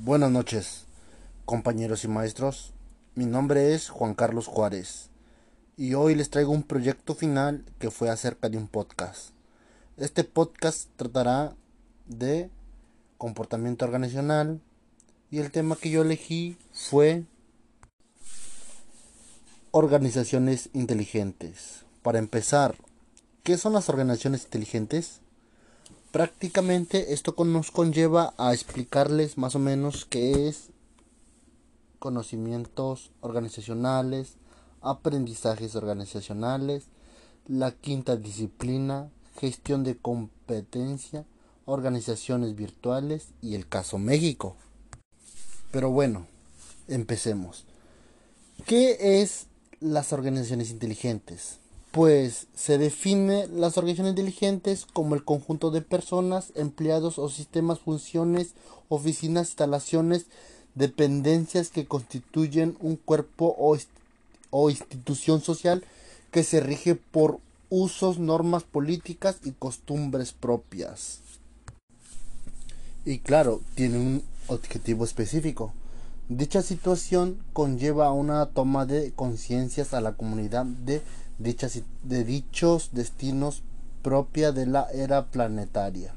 Buenas noches, compañeros y maestros. Mi nombre es Juan Carlos Juárez y hoy les traigo un proyecto final que fue acerca de un podcast. Este podcast tratará de comportamiento organizacional y el tema que yo elegí fue organizaciones inteligentes. Para empezar, ¿qué son las organizaciones inteligentes? Prácticamente esto nos conlleva a explicarles más o menos qué es conocimientos organizacionales, aprendizajes organizacionales, la quinta disciplina, gestión de competencia, organizaciones virtuales y el caso México. Pero bueno, empecemos. ¿Qué es las organizaciones inteligentes? Pues se define las organizaciones inteligentes como el conjunto de personas, empleados o sistemas, funciones, oficinas, instalaciones, dependencias que constituyen un cuerpo o, o institución social que se rige por usos, normas políticas y costumbres propias. Y claro, tiene un objetivo específico. Dicha situación conlleva una toma de conciencias a la comunidad de dichas, de dichos destinos propia de la era planetaria,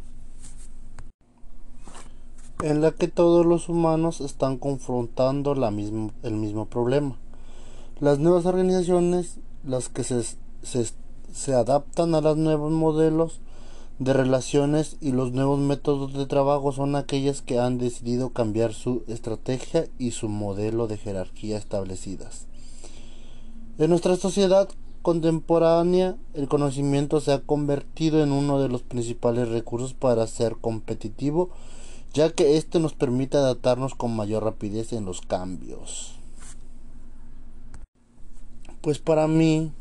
en la que todos los humanos están confrontando la mismo, el mismo problema. Las nuevas organizaciones, las que se, se, se adaptan a los nuevos modelos de relaciones y los nuevos métodos de trabajo son aquellas que han decidido cambiar su estrategia y su modelo de jerarquía establecidas. En nuestra sociedad contemporánea, el conocimiento se ha convertido en uno de los principales recursos para ser competitivo, ya que éste nos permite adaptarnos con mayor rapidez en los cambios. Pues para mí,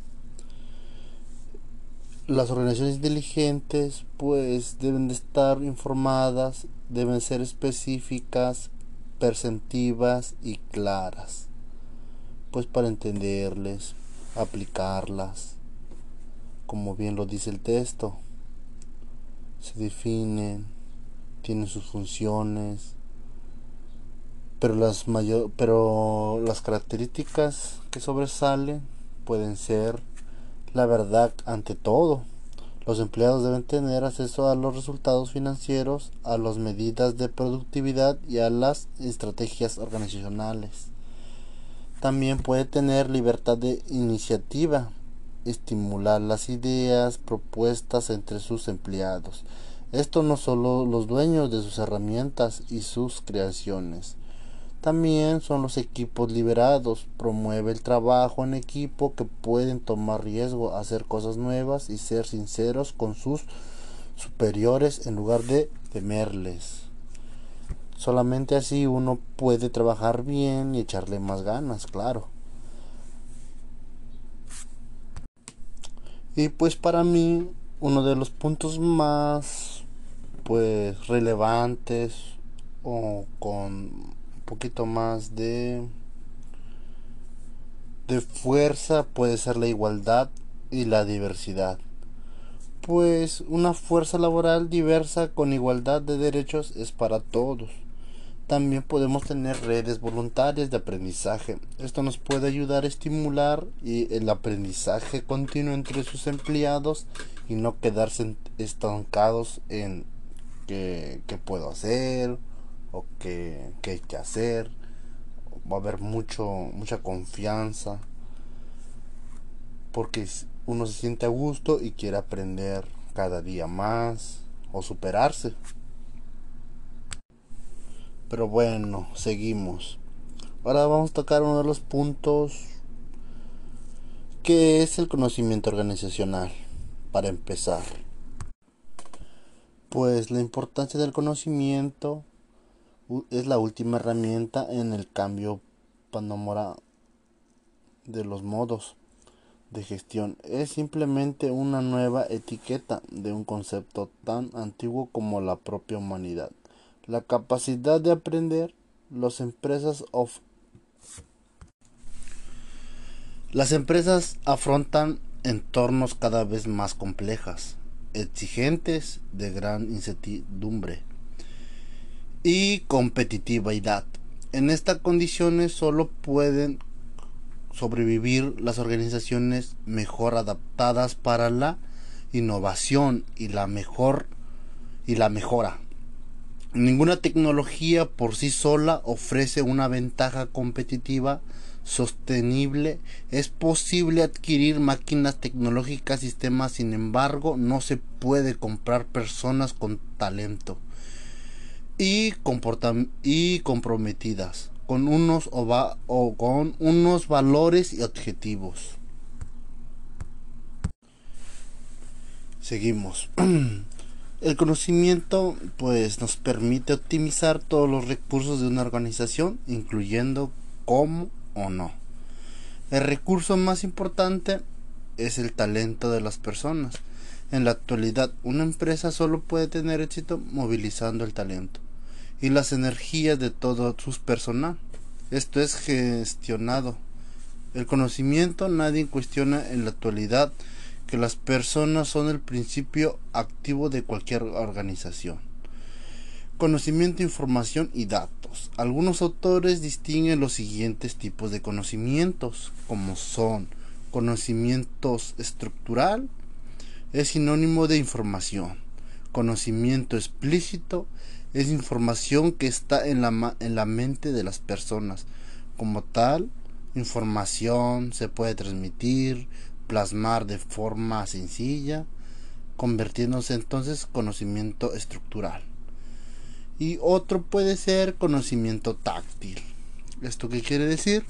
las organizaciones inteligentes pues deben de estar informadas, deben ser específicas, perceptivas y claras, pues para entenderles, aplicarlas, como bien lo dice el texto. Se definen, tienen sus funciones, pero las mayor, pero las características que sobresalen pueden ser la verdad ante todo. Los empleados deben tener acceso a los resultados financieros, a las medidas de productividad y a las estrategias organizacionales. También puede tener libertad de iniciativa, estimular las ideas propuestas entre sus empleados. Esto no solo los dueños de sus herramientas y sus creaciones. También son los equipos liberados, promueve el trabajo en equipo que pueden tomar riesgo, hacer cosas nuevas y ser sinceros con sus superiores en lugar de temerles. Solamente así uno puede trabajar bien y echarle más ganas, claro. Y pues para mí uno de los puntos más pues relevantes o con un poquito más de de fuerza puede ser la igualdad y la diversidad pues una fuerza laboral diversa con igualdad de derechos es para todos también podemos tener redes voluntarias de aprendizaje. Esto nos puede ayudar a estimular el aprendizaje continuo entre sus empleados y no quedarse estancados en qué, puedo hacer o qué, qué, hay que hacer. Va a haber mucho, mucha confianza porque uno se siente a gusto y quiere aprender cada día más o superarse. Pero bueno, seguimos. Ahora vamos a tocar uno de los puntos que es el conocimiento organizacional. Para empezar. Pues la importancia del conocimiento es la última herramienta en el cambio panorama de los modos de gestión. Es simplemente una nueva etiqueta de un concepto tan antiguo como la propia humanidad la capacidad de aprender, las empresas of las empresas afrontan entornos cada vez más complejas, exigentes, de gran incertidumbre y competitividad. En estas condiciones solo pueden sobrevivir las organizaciones mejor adaptadas para la innovación y la mejor y la mejora. Ninguna tecnología por sí sola ofrece una ventaja competitiva sostenible. Es posible adquirir máquinas tecnológicas, sistemas, sin embargo, no se puede comprar personas con talento y, y comprometidas con unos, o con unos valores y objetivos. Seguimos. El conocimiento pues nos permite optimizar todos los recursos de una organización, incluyendo cómo o no. El recurso más importante es el talento de las personas. En la actualidad, una empresa solo puede tener éxito movilizando el talento y las energías de todo su personal. Esto es gestionado. El conocimiento nadie cuestiona en la actualidad que las personas son el principio activo de cualquier organización. Conocimiento, información y datos. Algunos autores distinguen los siguientes tipos de conocimientos, como son conocimientos estructural, es sinónimo de información. Conocimiento explícito es información que está en la, en la mente de las personas. Como tal, información se puede transmitir, plasmar de forma sencilla, convirtiéndose entonces conocimiento estructural. Y otro puede ser conocimiento táctil. ¿Esto qué quiere decir?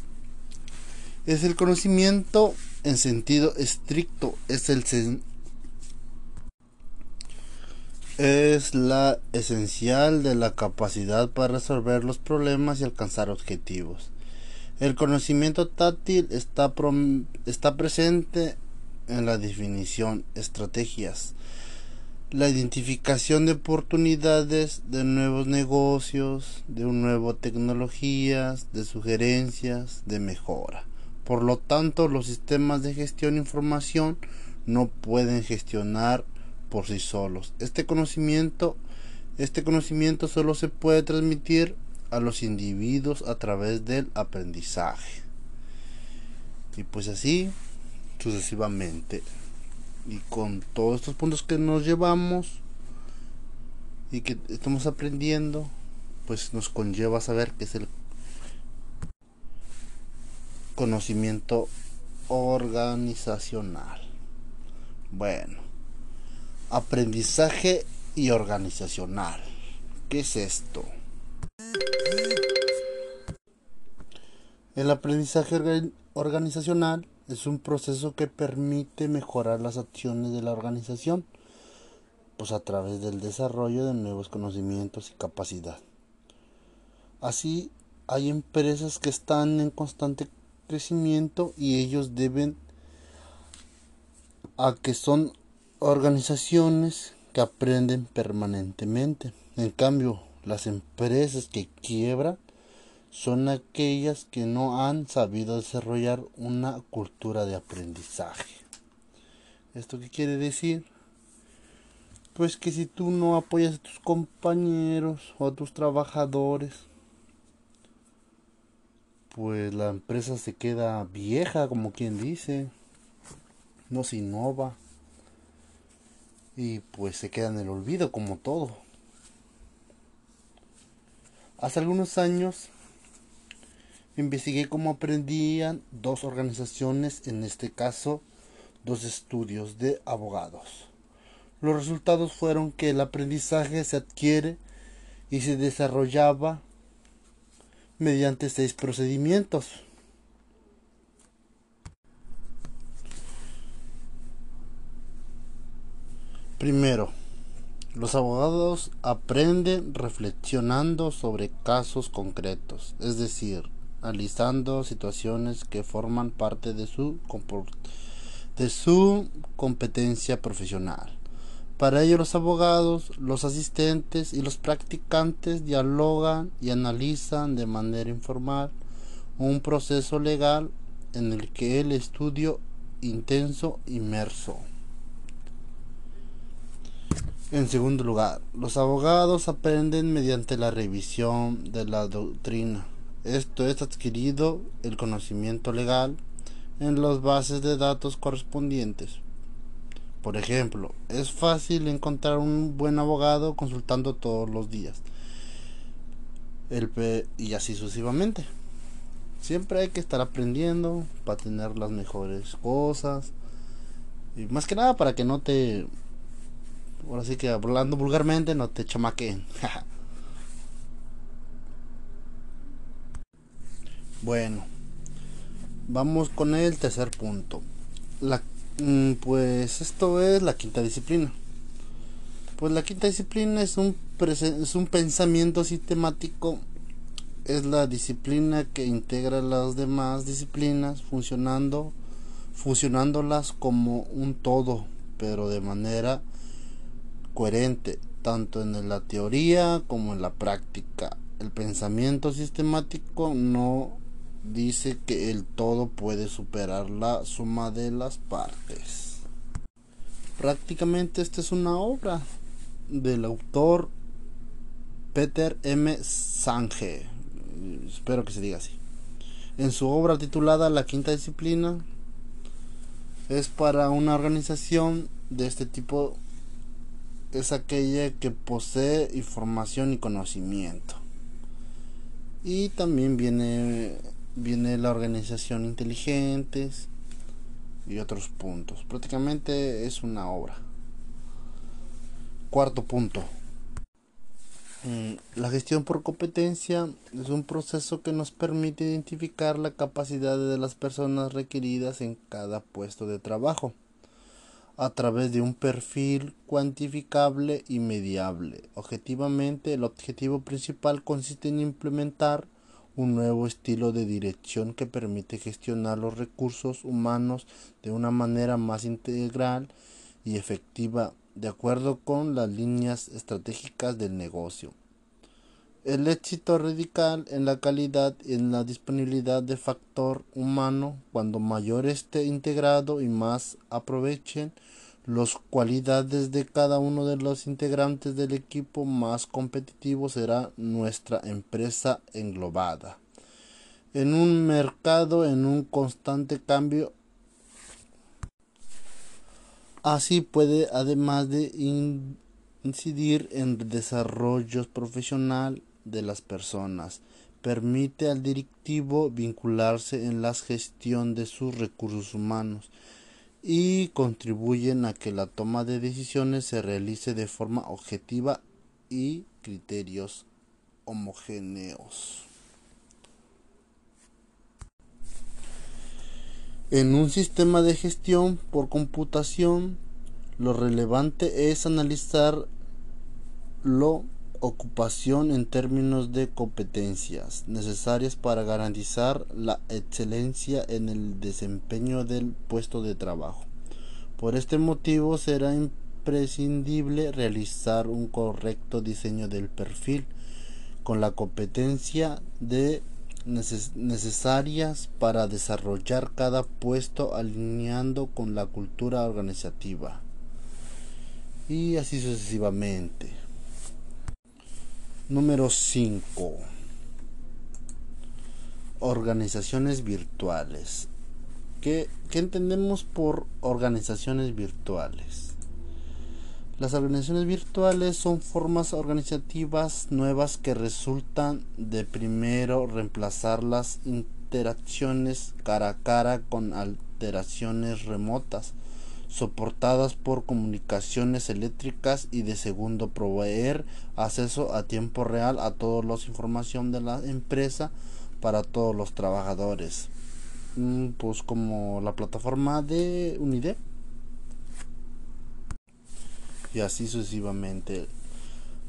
Es el conocimiento en sentido estricto, es el, es la esencial de la capacidad para resolver los problemas y alcanzar objetivos. El conocimiento táctil está, está presente en la definición, estrategias, la identificación de oportunidades de nuevos negocios, de nuevas tecnologías, de sugerencias, de mejora. Por lo tanto, los sistemas de gestión de información no pueden gestionar por sí solos. Este conocimiento, este conocimiento solo se puede transmitir a los individuos a través del aprendizaje. Y pues así sucesivamente. Y con todos estos puntos que nos llevamos y que estamos aprendiendo, pues nos conlleva saber que es el conocimiento organizacional. Bueno, Aprendizaje y organizacional. ¿Qué es esto? El aprendizaje organizacional es un proceso que permite mejorar las acciones de la organización, pues a través del desarrollo de nuevos conocimientos y capacidad. Así, hay empresas que están en constante crecimiento y ellos deben a que son organizaciones que aprenden permanentemente. En cambio, las empresas que quiebran son aquellas que no han sabido desarrollar una cultura de aprendizaje. ¿Esto qué quiere decir? Pues que si tú no apoyas a tus compañeros o a tus trabajadores, pues la empresa se queda vieja, como quien dice, no se innova y pues se queda en el olvido como todo. Hace algunos años investigué cómo aprendían dos organizaciones, en este caso dos estudios de abogados. Los resultados fueron que el aprendizaje se adquiere y se desarrollaba mediante seis procedimientos. Primero, los abogados aprenden reflexionando sobre casos concretos, es decir, analizando situaciones que forman parte de su, de su competencia profesional. Para ello los abogados, los asistentes y los practicantes dialogan y analizan de manera informal un proceso legal en el que el estudio intenso inmerso En segundo lugar, los abogados aprenden mediante la revisión de la doctrina. Esto es adquirido el conocimiento legal en las bases de datos correspondientes. Por ejemplo, es fácil encontrar un buen abogado consultando todos los días. El y así sucesivamente. Siempre hay que estar aprendiendo para tener las mejores cosas. Y más que nada para que no te... Ahora sí que hablando vulgarmente no te chamaquen. bueno. Vamos con el tercer punto. La, mm, pues esto es la quinta disciplina. Pues la quinta disciplina es un, es un pensamiento sistemático es la disciplina que integra las demás disciplinas funcionando fusionándolas como un todo, pero de manera coherente, tanto en la teoría como en la práctica. El pensamiento sistemático no dice que el todo puede superar la suma de las partes. Prácticamente esta es una obra del autor Peter M. Sange espero que se diga así. En su obra titulada La Quinta Disciplina, es para una organización de este tipo, es aquella que posee información y conocimiento. Y también viene, viene la organización inteligentes y otros puntos. Prácticamente es una obra. Cuarto punto. Mm, la gestión por competencia es un proceso que nos permite identificar la capacidad de las personas requeridas en cada puesto de trabajo a través de un perfil cuantificable y mediable. Objetivamente, el objetivo principal consiste en implementar un nuevo estilo de dirección que permite gestionar los recursos humanos de una manera más integral y efectiva de acuerdo con las líneas estratégicas del negocio. El éxito radical en la calidad y en la disponibilidad de factor humano. Cuando mayor esté integrado y más aprovechen las cualidades de cada uno de los integrantes del equipo, más competitivo será nuestra empresa englobada. En un mercado en un constante cambio, Así puede, además de incidir en el desarrollo profesional de las personas, permite al directivo vincularse en la gestión de sus recursos humanos y contribuyen a que la toma de decisiones se realice de forma objetiva y criterios homogéneos. En un sistema de gestión por computación, lo relevante es analizar la ocupación en términos de competencias necesarias para garantizar la excelencia en el desempeño del puesto de trabajo. Por este motivo será imprescindible realizar un correcto diseño del perfil con la competencia de necesarias para desarrollar cada puesto alineando con la cultura organizativa y así sucesivamente. Número 5. Organizaciones virtuales. ¿Qué, ¿Qué entendemos por organizaciones virtuales? Las organizaciones virtuales son formas organizativas nuevas que resultan de primero reemplazar las interacciones cara a cara con alteraciones remotas soportadas por comunicaciones eléctricas y de segundo proveer acceso a tiempo real a toda la información de la empresa para todos los trabajadores mm, pues como la plataforma de Unide y así sucesivamente.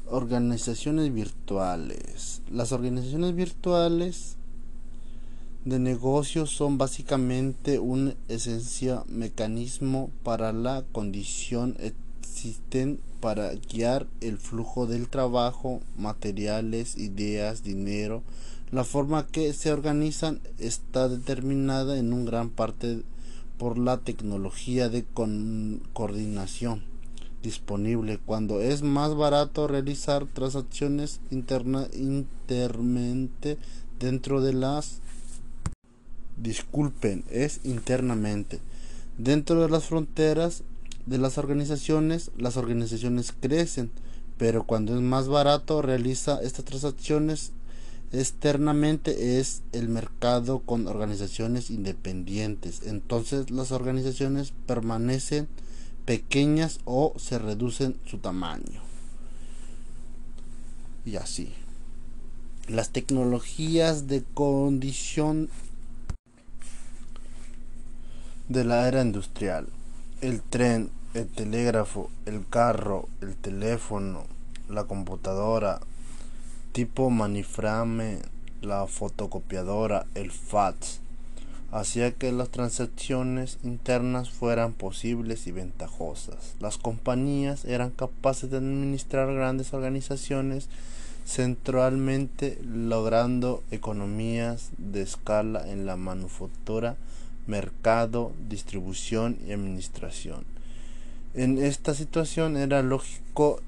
Organizaciones virtuales. Las organizaciones virtuales de negocios son básicamente un esencial mecanismo para la condición existen para guiar el flujo del trabajo, materiales, ideas, dinero. La forma que se organizan está determinada en un gran parte por la tecnología de coordinación disponible cuando es más barato realizar transacciones interna internamente dentro de las disculpen es internamente dentro de las fronteras de las organizaciones las organizaciones crecen pero cuando es más barato realiza estas transacciones externamente es el mercado con organizaciones independientes entonces las organizaciones permanecen pequeñas o se reducen su tamaño. Y así. Las tecnologías de condición de la era industrial. El tren, el telégrafo, el carro, el teléfono, la computadora, tipo maniframe, la fotocopiadora, el fax, hacía que las transacciones internas fueran posibles y ventajosas. Las compañías eran capaces de administrar grandes organizaciones centralmente logrando economías de escala en la manufactura, mercado, distribución y administración. En esta situación era lógico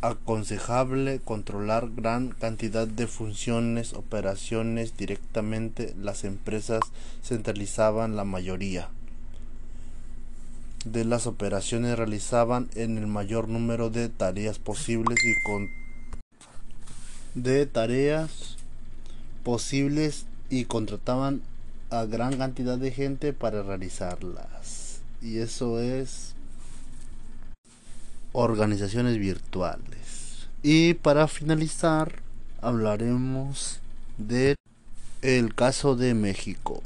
aconsejable controlar gran cantidad de funciones, operaciones directamente, las empresas centralizaban la mayoría de las operaciones realizaban en el mayor número de tareas posibles y con de tareas posibles y contrataban a gran cantidad de gente para realizarlas. Y eso es organizaciones virtuales. Y para finalizar, hablaremos del el caso de México.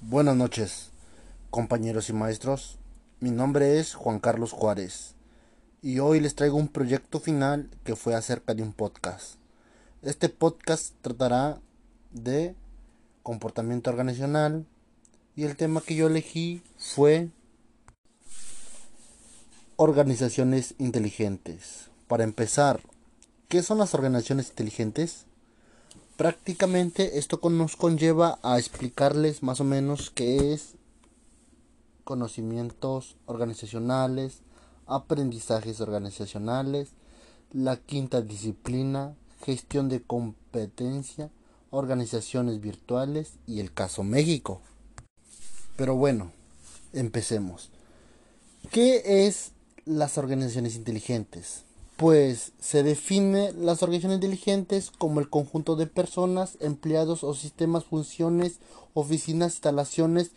Buenas noches, compañeros y maestros. Mi nombre es Juan Carlos Juárez y hoy les traigo un proyecto final que fue acerca de un podcast. Este podcast tratará de comportamiento organizacional y el tema que yo elegí fue Organizaciones inteligentes. Para empezar, ¿qué son las organizaciones inteligentes? Prácticamente esto nos conlleva a explicarles más o menos qué es conocimientos organizacionales, aprendizajes organizacionales, la quinta disciplina, gestión de competencia, organizaciones virtuales y el caso México. Pero bueno, empecemos. ¿Qué es las organizaciones inteligentes? Pues se define las organizaciones inteligentes como el conjunto de personas, empleados o sistemas, funciones, oficinas, instalaciones,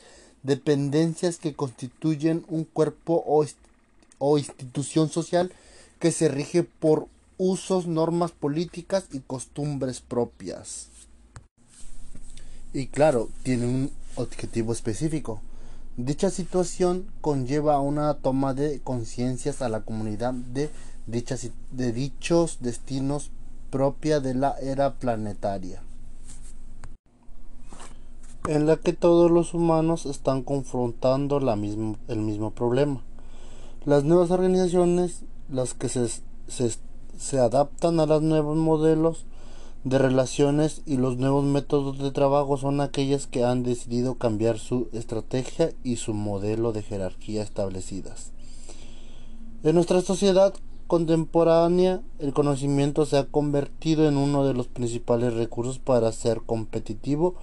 dependencias que constituyen un cuerpo o, o institución social que se rige por usos, normas políticas y costumbres propias. Y claro, tiene un objetivo específico. Dicha situación conlleva una toma de conciencias a la comunidad de, dichas, de dichos destinos propia de la era planetaria, en la que todos los humanos están confrontando la mismo, el mismo problema. Las nuevas organizaciones, las que se, se, se adaptan a los nuevos modelos, de relaciones y los nuevos métodos de trabajo son aquellas que han decidido cambiar su estrategia y su modelo de jerarquía establecidas. En nuestra sociedad contemporánea, el conocimiento se ha convertido en uno de los principales recursos para ser competitivo,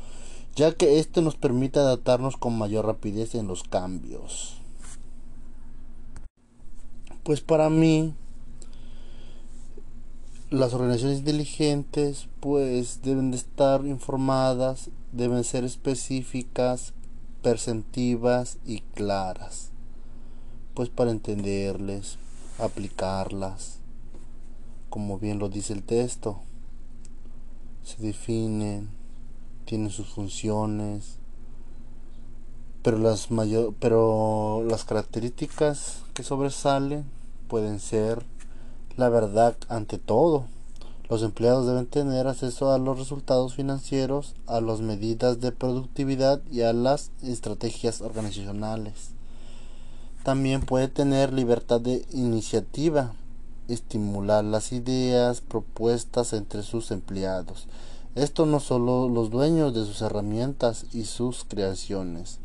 ya que éste nos permite adaptarnos con mayor rapidez en los cambios. Pues para mí, las organizaciones inteligentes pues deben de estar informadas, deben ser específicas, perceptivas y claras, pues para entenderles, aplicarlas, como bien lo dice el texto, se definen, tienen sus funciones, pero las mayor, pero las características que sobresalen pueden ser la verdad ante todo. Los empleados deben tener acceso a los resultados financieros, a las medidas de productividad y a las estrategias organizacionales. También puede tener libertad de iniciativa, estimular las ideas propuestas entre sus empleados. Esto no solo los dueños de sus herramientas y sus creaciones.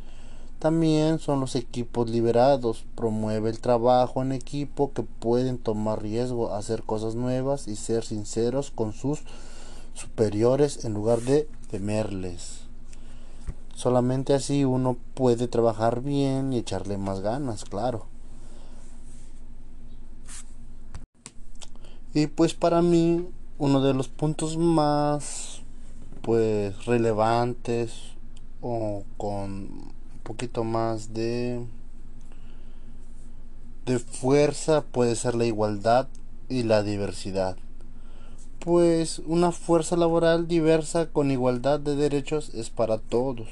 También son los equipos liberados, promueve el trabajo en equipo que pueden tomar riesgo, hacer cosas nuevas y ser sinceros con sus superiores en lugar de temerles. Solamente así uno puede trabajar bien y echarle más ganas, claro. Y pues para mí uno de los puntos más pues relevantes o con poquito más de de fuerza puede ser la igualdad y la diversidad pues una fuerza laboral diversa con igualdad de derechos es para todos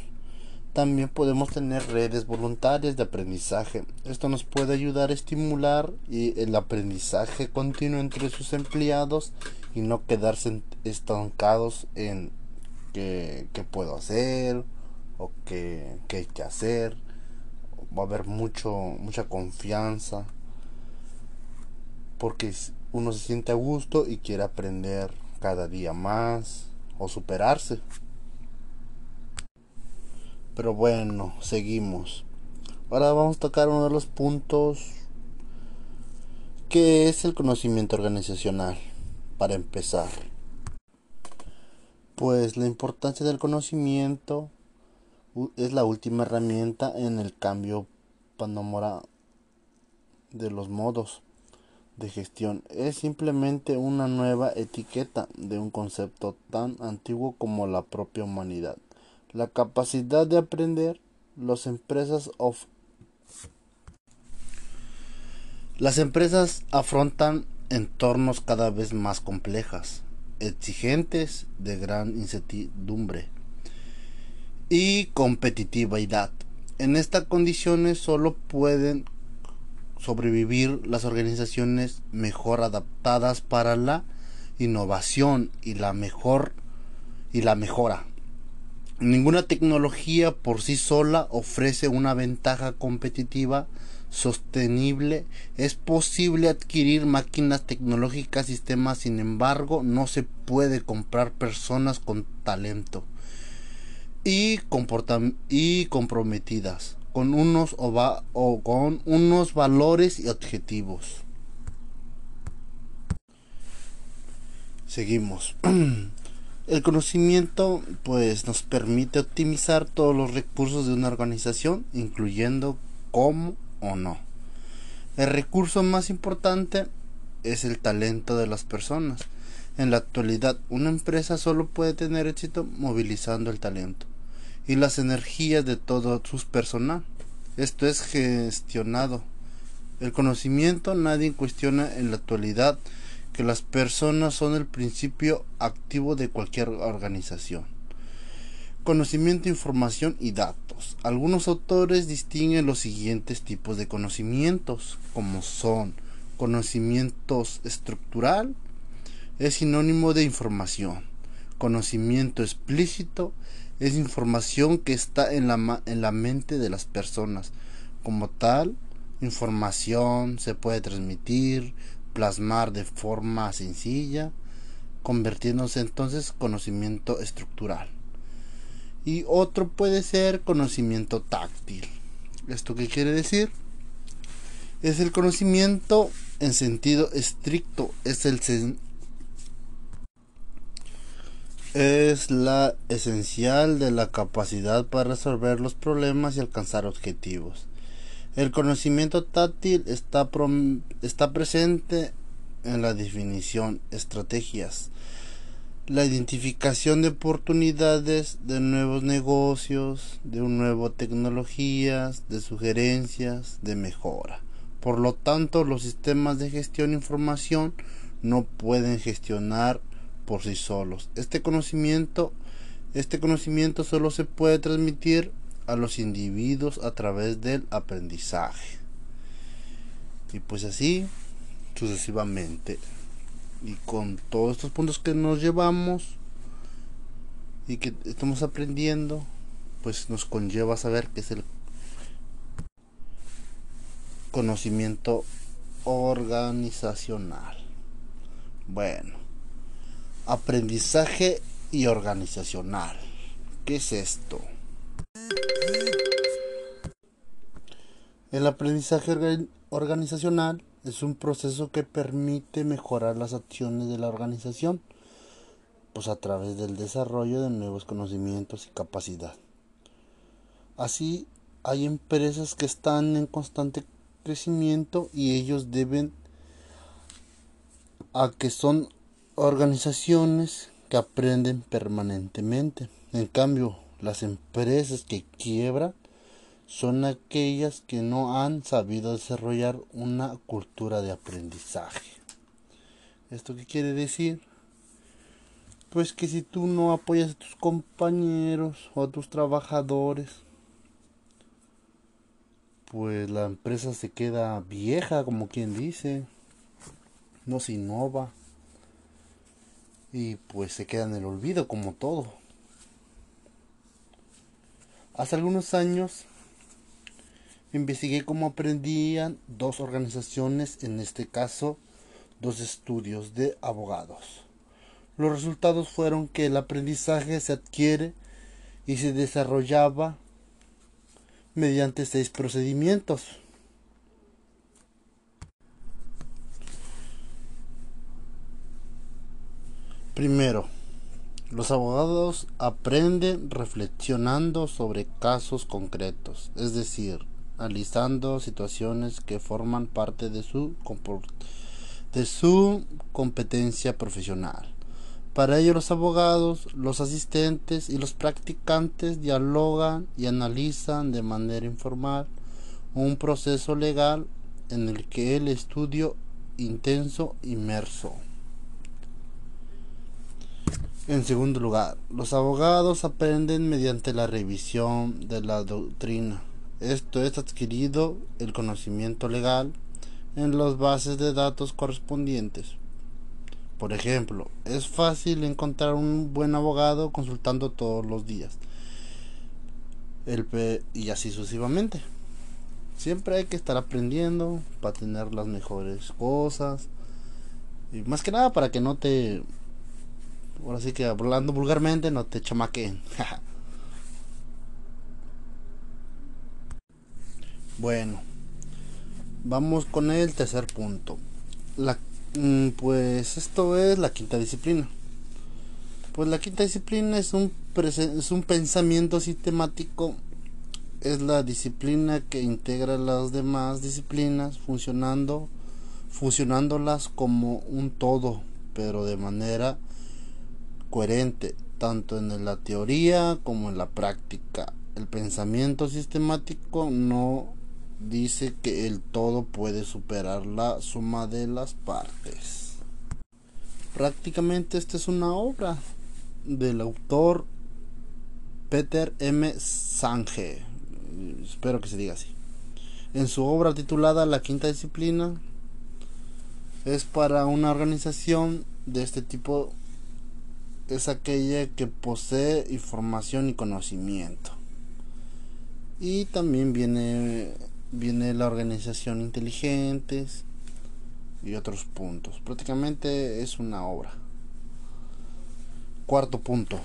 también podemos tener redes voluntarias de aprendizaje. Esto nos puede ayudar a estimular el aprendizaje continuo entre sus empleados y no quedarse estancados en qué, puedo hacer o qué, qué, hay que hacer. Va a haber mucho, mucha confianza porque uno se siente a gusto y quiere aprender cada día más o superarse. Pero bueno, seguimos. Ahora vamos a tocar uno de los puntos que es el conocimiento organizacional. Para empezar. Pues la importancia del conocimiento es la última herramienta en el cambio panomora de los modos de gestión. Es simplemente una nueva etiqueta de un concepto tan antiguo como la propia humanidad. La capacidad de aprender, las empresas las empresas afrontan entornos cada vez más complejas, exigentes, de gran incertidumbre y competitividad. En estas condiciones solo pueden sobrevivir las organizaciones mejor adaptadas para la innovación y la mejor y la mejora. Ninguna tecnología por sí sola ofrece una ventaja competitiva sostenible. Es posible adquirir máquinas tecnológicas, sistemas, sin embargo, no se puede comprar personas con talento y, y comprometidas con unos, o con unos valores y objetivos. Seguimos. El conocimiento pues nos permite optimizar todos los recursos de una organización, incluyendo cómo o no. El recurso más importante es el talento de las personas. En la actualidad, una empresa solo puede tener éxito movilizando el talento y las energías de todo su personal. Esto es gestionado. El conocimiento nadie cuestiona en la actualidad que las personas son el principio activo de cualquier organización. Conocimiento, información y datos. Algunos autores distinguen los siguientes tipos de conocimientos, como son conocimientos estructural, es sinónimo de información. Conocimiento explícito es información que está en la, en la mente de las personas. Como tal, información se puede transmitir, plasmar de forma sencilla, convirtiéndose entonces conocimiento estructural. Y otro puede ser conocimiento táctil. ¿Esto qué quiere decir? Es el conocimiento en sentido estricto, es el es la esencial de la capacidad para resolver los problemas y alcanzar objetivos. El conocimiento táctil está, está presente en la definición, estrategias, la identificación de oportunidades de nuevos negocios, de nuevas tecnologías, de sugerencias, de mejora. Por lo tanto, los sistemas de gestión de información no pueden gestionar por sí solos. Este conocimiento, este conocimiento solo se puede transmitir a los individuos a través del aprendizaje. Y pues así sucesivamente. Y con todos estos puntos que nos llevamos y que estamos aprendiendo, pues nos conlleva saber que es el conocimiento organizacional. Bueno, aprendizaje y organizacional. ¿Qué es esto? El aprendizaje organizacional es un proceso que permite mejorar las acciones de la organización, pues a través del desarrollo de nuevos conocimientos y capacidad. Así, hay empresas que están en constante crecimiento y ellos deben a que son organizaciones que aprenden permanentemente. En cambio, las empresas que quiebran son aquellas que no han sabido desarrollar una cultura de aprendizaje. ¿Esto qué quiere decir? Pues que si tú no apoyas a tus compañeros o a tus trabajadores, pues la empresa se queda vieja, como quien dice, no se innova y pues se queda en el olvido como todo. Hace algunos años investigué cómo aprendían dos organizaciones, en este caso dos estudios de abogados. Los resultados fueron que el aprendizaje se adquiere y se desarrollaba mediante seis procedimientos. Primero, los abogados aprenden reflexionando sobre casos concretos, es decir, analizando situaciones que forman parte de su, competencia profesional. Para ello los abogados, los asistentes y los practicantes dialogan y analizan de manera informal un proceso legal en el que el estudio intenso inmerso. En segundo lugar, los abogados aprenden mediante la revisión de la doctrina esto es adquirido el conocimiento legal en las bases de datos correspondientes. Por ejemplo, es fácil encontrar un buen abogado consultando todos los días. El y así sucesivamente. Siempre hay que estar aprendiendo para tener las mejores cosas. Y más que nada para que no te... Ahora sí que hablando vulgarmente no te chamaquen. Bueno, vamos con el tercer punto. La, mm, pues esto es la quinta disciplina. Pues la quinta disciplina es un, es un pensamiento sistemático, es la disciplina que integra las demás disciplinas funcionando, fusionándolas como un todo, pero de manera coherente, tanto en la teoría como en la práctica. El pensamiento sistemático no dice que el todo puede superar la suma de las partes. Prácticamente esta es una obra del autor Peter M. Sange. Espero que se diga así. En su obra titulada La quinta disciplina es para una organización de este tipo es aquella que posee información y conocimiento. Y también viene viene la organización inteligentes y otros puntos. Prácticamente es una obra. Cuarto punto.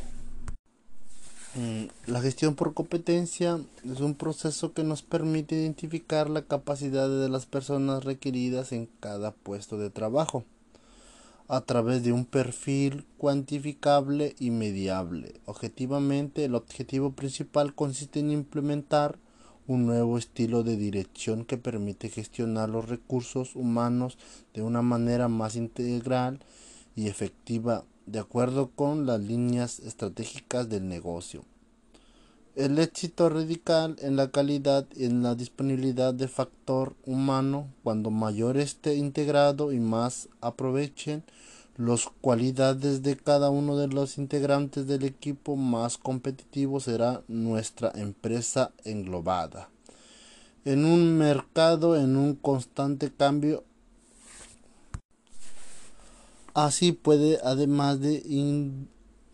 Mm, la gestión por competencia es un proceso que nos permite identificar la capacidad de las personas requeridas en cada puesto de trabajo a través de un perfil cuantificable y mediable. Objetivamente, el objetivo principal consiste en implementar un nuevo estilo de dirección que permite gestionar los recursos humanos de una manera más integral y efectiva de acuerdo con las líneas estratégicas del negocio. El éxito radical en la calidad y en la disponibilidad de factor humano, cuando mayor esté integrado y más aprovechen las cualidades de cada uno de los integrantes del equipo más competitivo será nuestra empresa englobada. En un mercado en un constante cambio, así puede, además de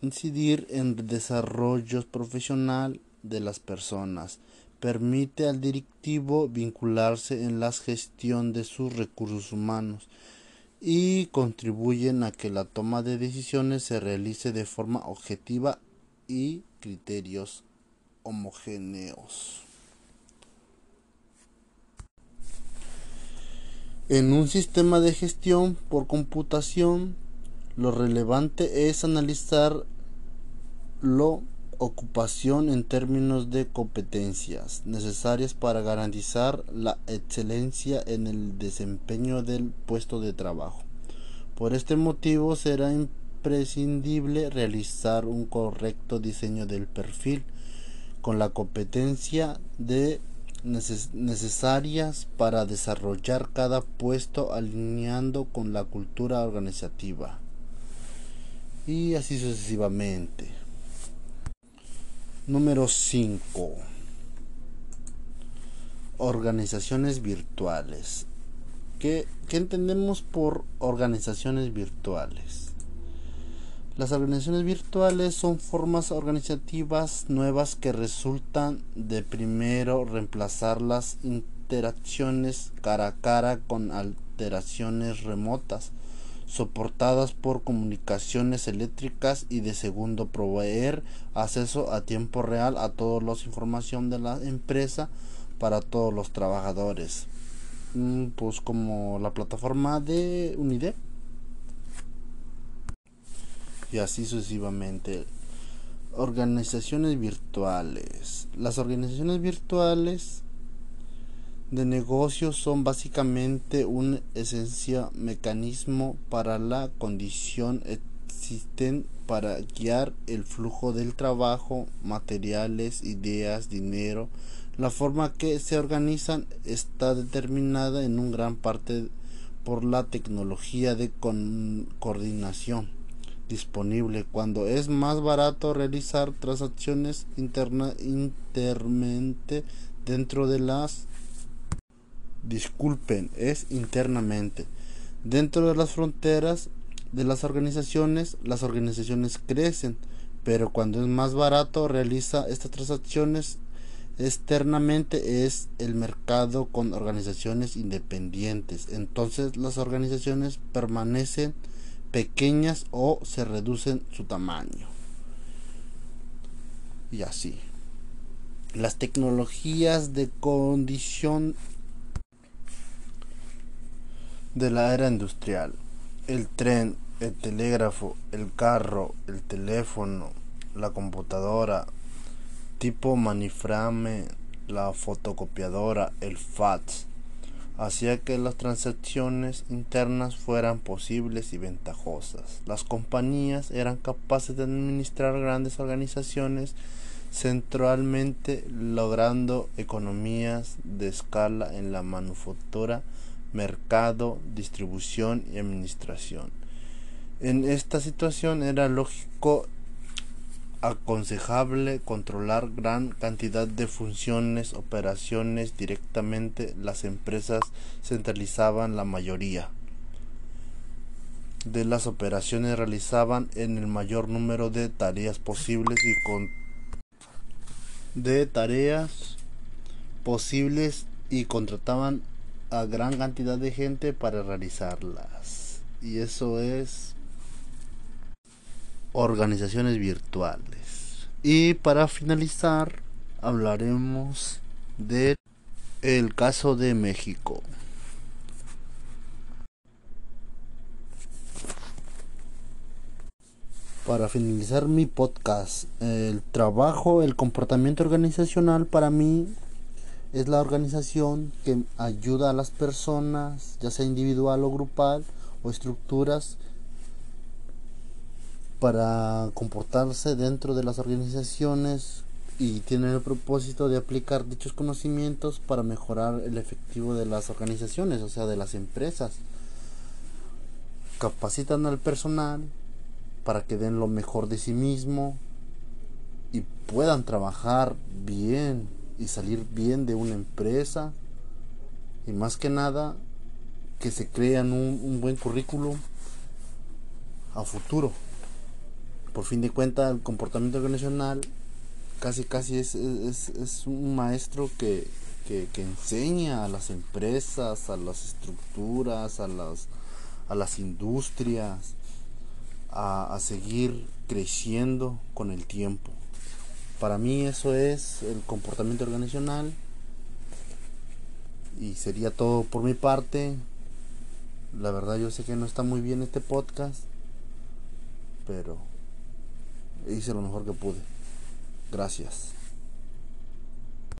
incidir en el desarrollo profesional de las personas, permite al directivo vincularse en la gestión de sus recursos humanos y contribuyen a que la toma de decisiones se realice de forma objetiva y criterios homogéneos. En un sistema de gestión por computación, lo relevante es analizar la ocupación en términos de competencias necesarias para garantizar la excelencia en el desempeño del puesto de trabajo. Por este motivo será imprescindible realizar un correcto diseño del perfil con la competencia de necesarias para desarrollar cada puesto alineando con la cultura organizativa y así sucesivamente. Número 5. Organizaciones virtuales. ¿Qué, ¿Qué, entendemos por organizaciones virtuales? Las organizaciones virtuales son formas organizativas nuevas que resultan de primero reemplazar las interacciones cara a cara con alteraciones remotas soportadas por comunicaciones eléctricas y de segundo proveer acceso a tiempo real a toda la información de la empresa para todos los trabajadores mm, pues como la plataforma de Unide y así sucesivamente. Organizaciones virtuales. Las organizaciones virtuales de negocios son básicamente un esencial mecanismo para la condición existente para guiar el flujo del trabajo, materiales, ideas, dinero. La forma que se organizan está determinada en un gran parte por la tecnología de coordinación disponible cuando es más barato realizar transacciones interna internamente dentro de las disculpen es internamente dentro de las fronteras de las organizaciones las organizaciones crecen pero cuando es más barato realiza estas transacciones externamente es el mercado con organizaciones independientes entonces las organizaciones permanecen pequeñas o se reducen su tamaño. Y así. Las tecnologías de condición de la era industrial. El tren, el telégrafo, el carro, el teléfono, la computadora, tipo maniframe, la fotocopiadora, el fax, hacía que las transacciones internas fueran posibles y ventajosas. Las compañías eran capaces de administrar grandes organizaciones centralmente logrando economías de escala en la manufactura, mercado, distribución y administración. En esta situación era lógico aconsejable controlar gran cantidad de funciones, operaciones directamente. Las empresas centralizaban la mayoría de las operaciones realizaban en el mayor número de tareas posibles y con de tareas posibles y contrataban a gran cantidad de gente para realizarlas. Y eso es organizaciones virtuales. Y para finalizar, hablaremos de el caso de México. Para finalizar mi podcast, el trabajo, el comportamiento organizacional para mí es la organización que ayuda a las personas, ya sea individual o grupal, o estructuras para comportarse dentro de las organizaciones y tiene el propósito de aplicar dichos conocimientos para mejorar el efectivo de las organizaciones, o sea, de las empresas. Capacitan al personal para que den lo mejor de sí mismo y puedan trabajar bien y salir bien de una empresa. Y más que nada que se crean un, buen currículum a futuro. Por fin de cuentas el comportamiento organizacional casi casi es, es, un maestro que, que, enseña a las empresas, a las estructuras, a las, a las industrias a, seguir creciendo con el tiempo. Para mí eso es el comportamiento organizacional y sería todo por mi parte. La verdad yo sé que no está muy bien este podcast, pero hice lo mejor que pude. Gracias.